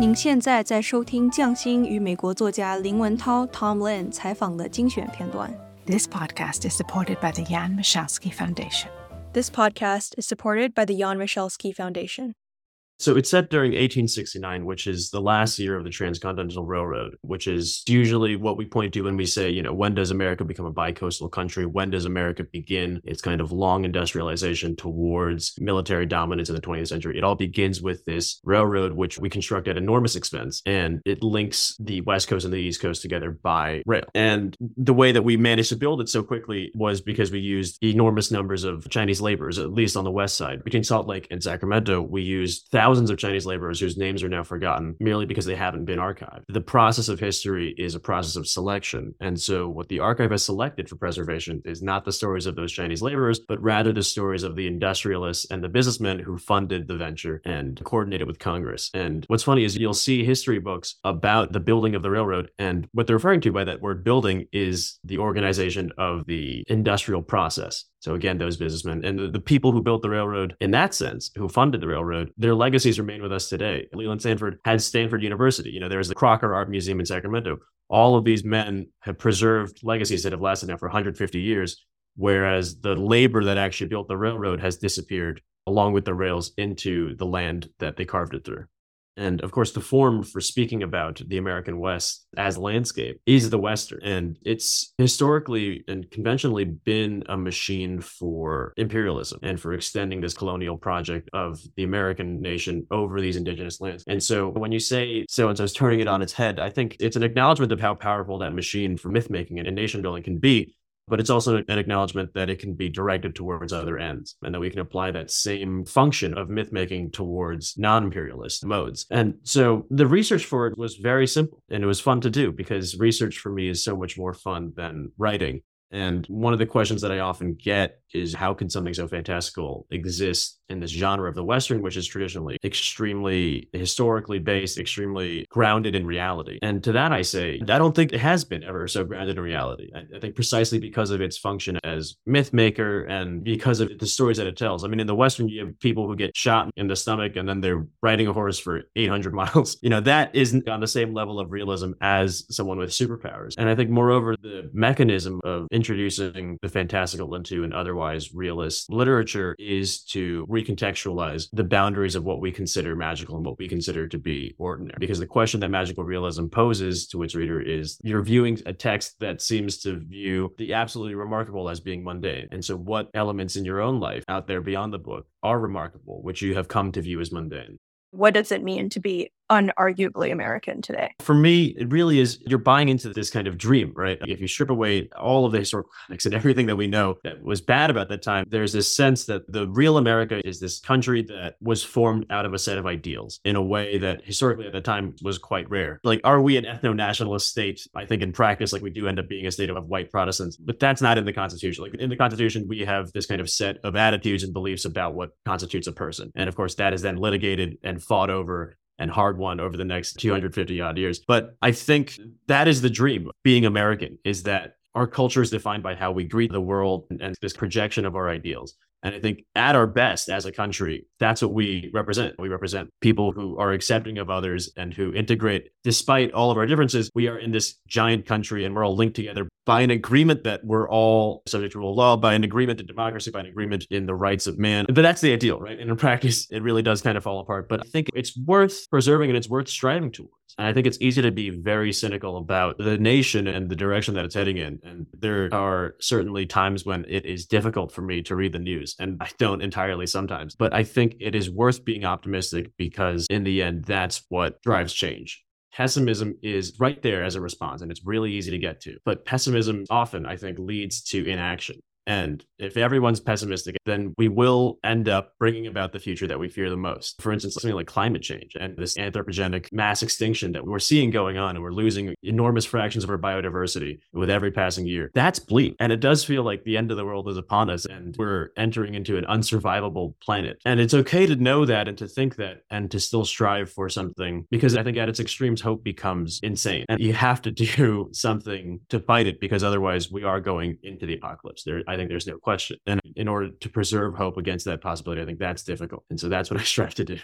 您现在在收听匠心与美国作家林闻涛 （Tom Lin） 采访的精选片段。This podcast is supported by the Jan Michalski Foundation. This podcast is supported by the Jan Michalski Foundation. So it's set during 1869, which is the last year of the Transcontinental Railroad, which is usually what we point to when we say, you know, when does America become a bicoastal country? When does America begin its kind of long industrialization towards military dominance in the 20th century? It all begins with this railroad, which we construct at enormous expense, and it links the West Coast and the East Coast together by rail. And the way that we managed to build it so quickly was because we used enormous numbers of Chinese laborers, at least on the west side. Between Salt Lake and Sacramento, we used thousands thousands of Chinese laborers whose names are now forgotten merely because they haven't been archived. The process of history is a process of selection. And so, what the archive has selected for preservation is not the stories of those Chinese laborers, but rather the stories of the industrialists and the businessmen who funded the venture and coordinated with Congress. And what's funny is you'll see history books about the building of the railroad. And what they're referring to by that word building is the organization of the industrial process. So again, those businessmen and the, people who built the railroad in that sense, who funded the railroad, their legacies remain with us today. Leland Stanford had Stanford University. You know, there's the Crocker Art Museum in Sacramento. All of these men have preserved legacies that have lasted now for 150 years, whereas the labor that actually built the railroad has disappeared along with the rails into the land that they carved it through. And of course, the form for speaking about the American West as landscape is the Western. And it's historically and conventionally been a machine for imperialism and for extending this colonial project of the American nation over these indigenous lands. And so when you say so and so is turning it on its head, I think it's an acknowledgement of how powerful that machine for myth making and nation building can be but it's also an acknowledgement that it can be directed towards other ends and that we can apply that same function of myth making towards non imperialist modes. And so the research for it was very simple and it was fun to do because research for me is so much more fun than writing. And one of the questions that I often get is how can something so fantastical exist in this genre of the Western, which is traditionally extremely historically based, extremely grounded in reality? And to that, I say, I don't think it has been ever so grounded in reality. I, I think precisely because of its function as myth maker and because of the stories that it tells. I mean, in the Western, you have people who get shot in the stomach and then they're riding a horse for 800 miles. You know, that isn't on the same level of realism as someone with superpowers. And I think, moreover, the mechanism of introducing the fantastical into an otherwise realist literature is to recontextualize the boundaries of what we consider magical and what we consider to be ordinary. Because the question that magical realism poses to its reader is you're viewing a text that seems to view the absolutely remarkable as being mundane. And so, what elements in your own life out there beyond the book are remarkable, which you have come to view as mundane? What does it mean to be unarguably American today? For me, it really is you're buying into this kind of dream, right? If you strip away all of the historical context and everything that we know that was bad about that time, there's this sense that the real America is this country that was formed out of a set of ideals in a way that historically at the time was quite rare. Like, are we an ethno nationalist state? I think in practice, like we do end up being a state of white Protestants, but that's not in the Constitution. Like in the Constitution, we have this kind of set of attitudes and beliefs about what constitutes a person. And of course, that is then litigated and fought over and hard won over the next 250 odd years. But I think that is the dream being American is that our culture is defined by how we greet the world and this projection of our ideals. And I think at our best as a country, that's what we represent. We represent people who are accepting of others and who integrate despite all of our differences. We are in this giant country and we're all linked together by an agreement that we're all subject to rule of law, by an agreement to democracy, by an agreement in the rights of man. But that's the ideal, right? And in practice, it really does kind of fall apart. But I think it's worth preserving and it's worth striving towards. And I think it's easy to be very cynical about the nation and the direction that it's heading in. And there are certainly times when it is difficult for me to read the news, and I don't entirely sometimes. But I think it is worth being optimistic because in the end, that's what drives change. Pessimism is right there as a response, and it's really easy to get to. But pessimism often, I think, leads to inaction. And if everyone's pessimistic, then we will end up bringing about the future that we fear the most. For instance, something like climate change and this anthropogenic mass extinction that we're seeing going on, and we're losing enormous fractions of our biodiversity with every passing year. That's bleak. And it does feel like the end of the world is upon us and we're entering into an unsurvivable planet. And it's okay to know that and to think that and to still strive for something because I think at its extremes, hope becomes insane. And you have to do something to fight it because otherwise we are going into the apocalypse. There, I think there's no question. And in order to preserve hope against that possibility, I think that's difficult. And so that's what I strive to do.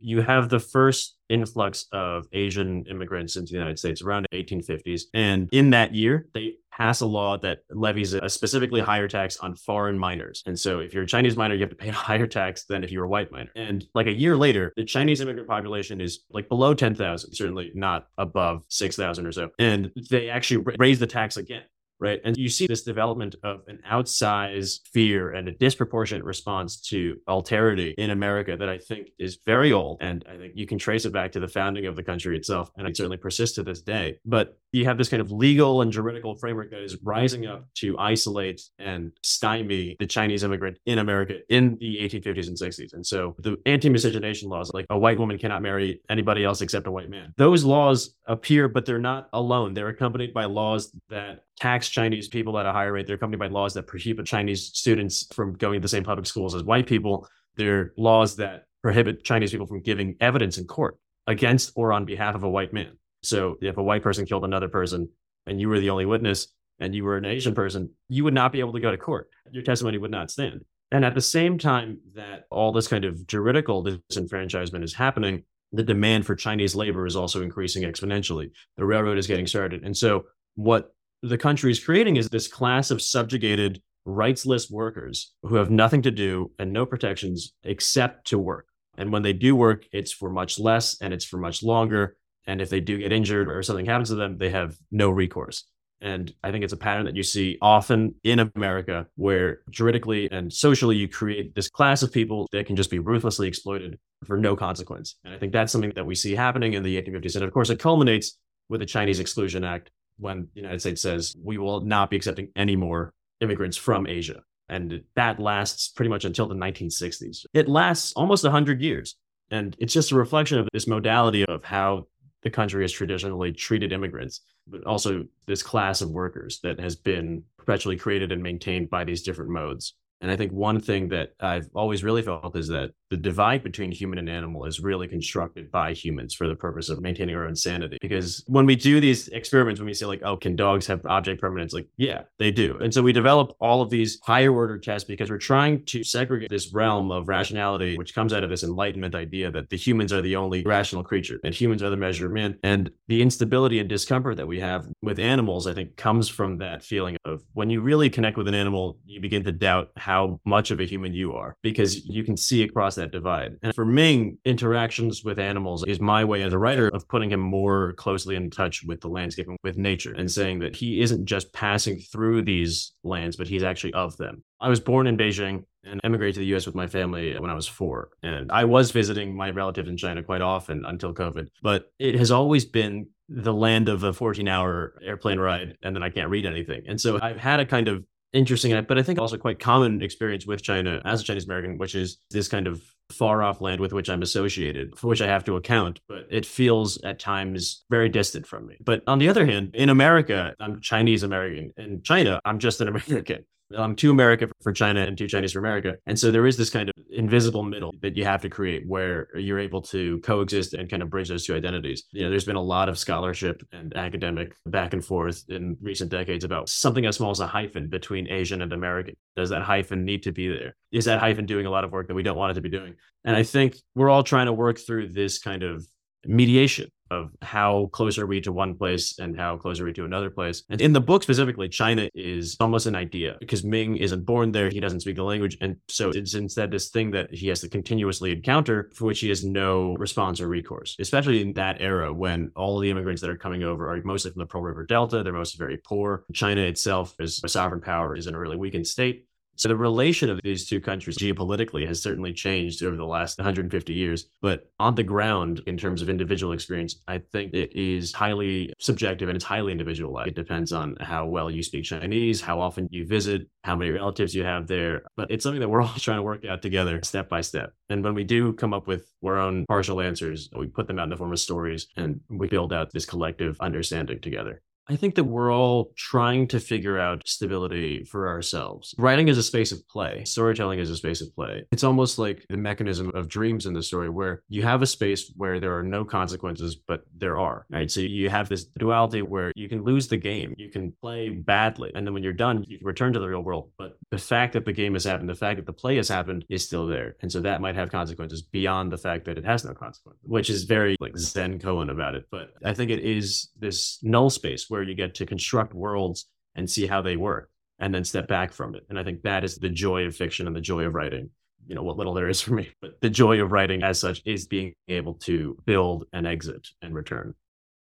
you have the first influx of Asian immigrants into the United States around the 1850s. And in that year, they pass a law that levies a specifically higher tax on foreign miners. And so if you're a Chinese miner, you have to pay a higher tax than if you're a white miner. And like a year later, the Chinese immigrant population is like below 10,000, certainly not above 6,000 or so. And they actually raise the tax again right? And you see this development of an outsized fear and a disproportionate response to alterity in America that I think is very old. And I think you can trace it back to the founding of the country itself. And it certainly persists to this day. But you have this kind of legal and juridical framework that is rising up to isolate and stymie the Chinese immigrant in America in the 1850s and 60s. And so the anti miscegenation laws, like a white woman cannot marry anybody else except a white man, those laws appear, but they're not alone. They're accompanied by laws that tax Chinese people at a higher rate. They're accompanied by laws that prohibit Chinese students from going to the same public schools as white people. They're laws that prohibit Chinese people from giving evidence in court against or on behalf of a white man. So if a white person killed another person and you were the only witness and you were an Asian person, you would not be able to go to court. Your testimony would not stand. And at the same time that all this kind of juridical disenfranchisement is happening, the demand for Chinese labor is also increasing exponentially. The railroad is getting started. And so what the country is creating is this class of subjugated, rightsless workers who have nothing to do and no protections except to work. And when they do work, it's for much less and it's for much longer. And if they do get injured or something happens to them, they have no recourse. And I think it's a pattern that you see often in America where juridically and socially you create this class of people that can just be ruthlessly exploited for no consequence. And I think that's something that we see happening in the 1850s. And of course, it culminates with the Chinese Exclusion Act when the United States says we will not be accepting any more immigrants from Asia. And that lasts pretty much until the 1960s. It lasts almost 100 years. And it's just a reflection of this modality of how the country has traditionally treated immigrants, but also this class of workers that has been perpetually created and maintained by these different modes. And I think one thing that I've always really felt is that the divide between human and animal is really constructed by humans for the purpose of maintaining our own sanity. Because when we do these experiments, when we say, like, oh, can dogs have object permanence? Like, yeah, they do. And so we develop all of these higher order tests because we're trying to segregate this realm of rationality, which comes out of this enlightenment idea that the humans are the only rational creature and humans are the measure of man. And the instability and discomfort that we have with animals, I think, comes from that feeling of when you really connect with an animal, you begin to doubt how how much of a human you are because you can see across that divide. And for Ming, interactions with animals is my way as a writer of putting him more closely in touch with the landscape and with nature and saying that he isn't just passing through these lands, but he's actually of them. I was born in Beijing and emigrated to the US with my family when I was four. And I was visiting my relatives in China quite often until COVID. But it has always been the land of a 14 hour airplane ride and then I can't read anything. And so I've had a kind of interesting, but I think also quite common experience with China as a Chinese American, which is this kind of far off land with which I'm associated, for which I have to account, but it feels at times very distant from me. But on the other hand, in America, I'm Chinese American. In China, I'm just an American um, to America for China and to Chinese for America. And so there is this kind of invisible middle that you have to create where you're able to coexist and kind of bridge those two identities. You know, there's been a lot of scholarship and academic back and forth in recent decades about something as small as a hyphen between Asian and American. Does that hyphen need to be there? Is that hyphen doing a lot of work that we don't want it to be doing? And I think we're all trying to work through this kind of mediation of how close are we to one place and how close are we to another place. And in the book specifically, China is almost an idea because Ming isn't born there. He doesn't speak the language. And so it's instead this thing that he has to continuously encounter for which he has no response or recourse, especially in that era when all the immigrants that are coming over are mostly from the Pearl River Delta. They're mostly very poor. China itself is a sovereign power, is in a really weakened state. So the relation of these two countries geopolitically has certainly changed over the last 150 years. But on the ground, in terms of individual experience, I think it is highly subjective and it's highly individualized. It depends on how well you speak Chinese, how often you visit, how many relatives you have there. But it's something that we're all trying to work out together step by step. And when we do come up with our own partial answers, we put them out in the form of stories and we build out this collective understanding together. I think that we're all trying to figure out stability for ourselves. Writing is a space of play, storytelling is a space of play. It's almost like the mechanism of dreams in the story where you have a space where there are no consequences, but there are, right? So you have this duality where you can lose the game, you can play badly, and then when you're done, you can return to the real world. But the fact that the game has happened, the fact that the play has happened is still there. And so that might have consequences beyond the fact that it has no consequence, which is very like Zen koan about it. But I think it is this null space where you get to construct worlds and see how they work and then step back from it. And I think that is the joy of fiction and the joy of writing. You know, what little there is for me, but the joy of writing as such is being able to build and exit and return.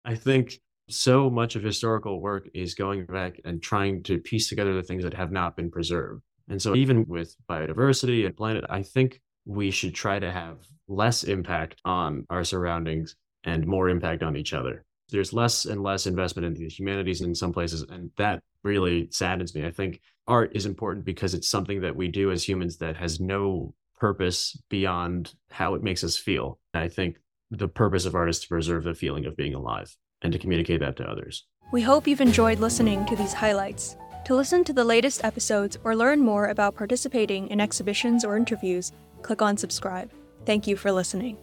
I think so much of historical work is going back and trying to piece together the things that have not been preserved. And so, even with biodiversity and planet, I think we should try to have less impact on our surroundings and more impact on each other there's less and less investment in the humanities in some places and that really saddens me. I think art is important because it's something that we do as humans that has no purpose beyond how it makes us feel. And i think the purpose of art is to preserve the feeling of being alive and to communicate that to others. We hope you've enjoyed listening to these highlights. To listen to the latest episodes or learn more about participating in exhibitions or interviews click on subscribe. Thank you for listening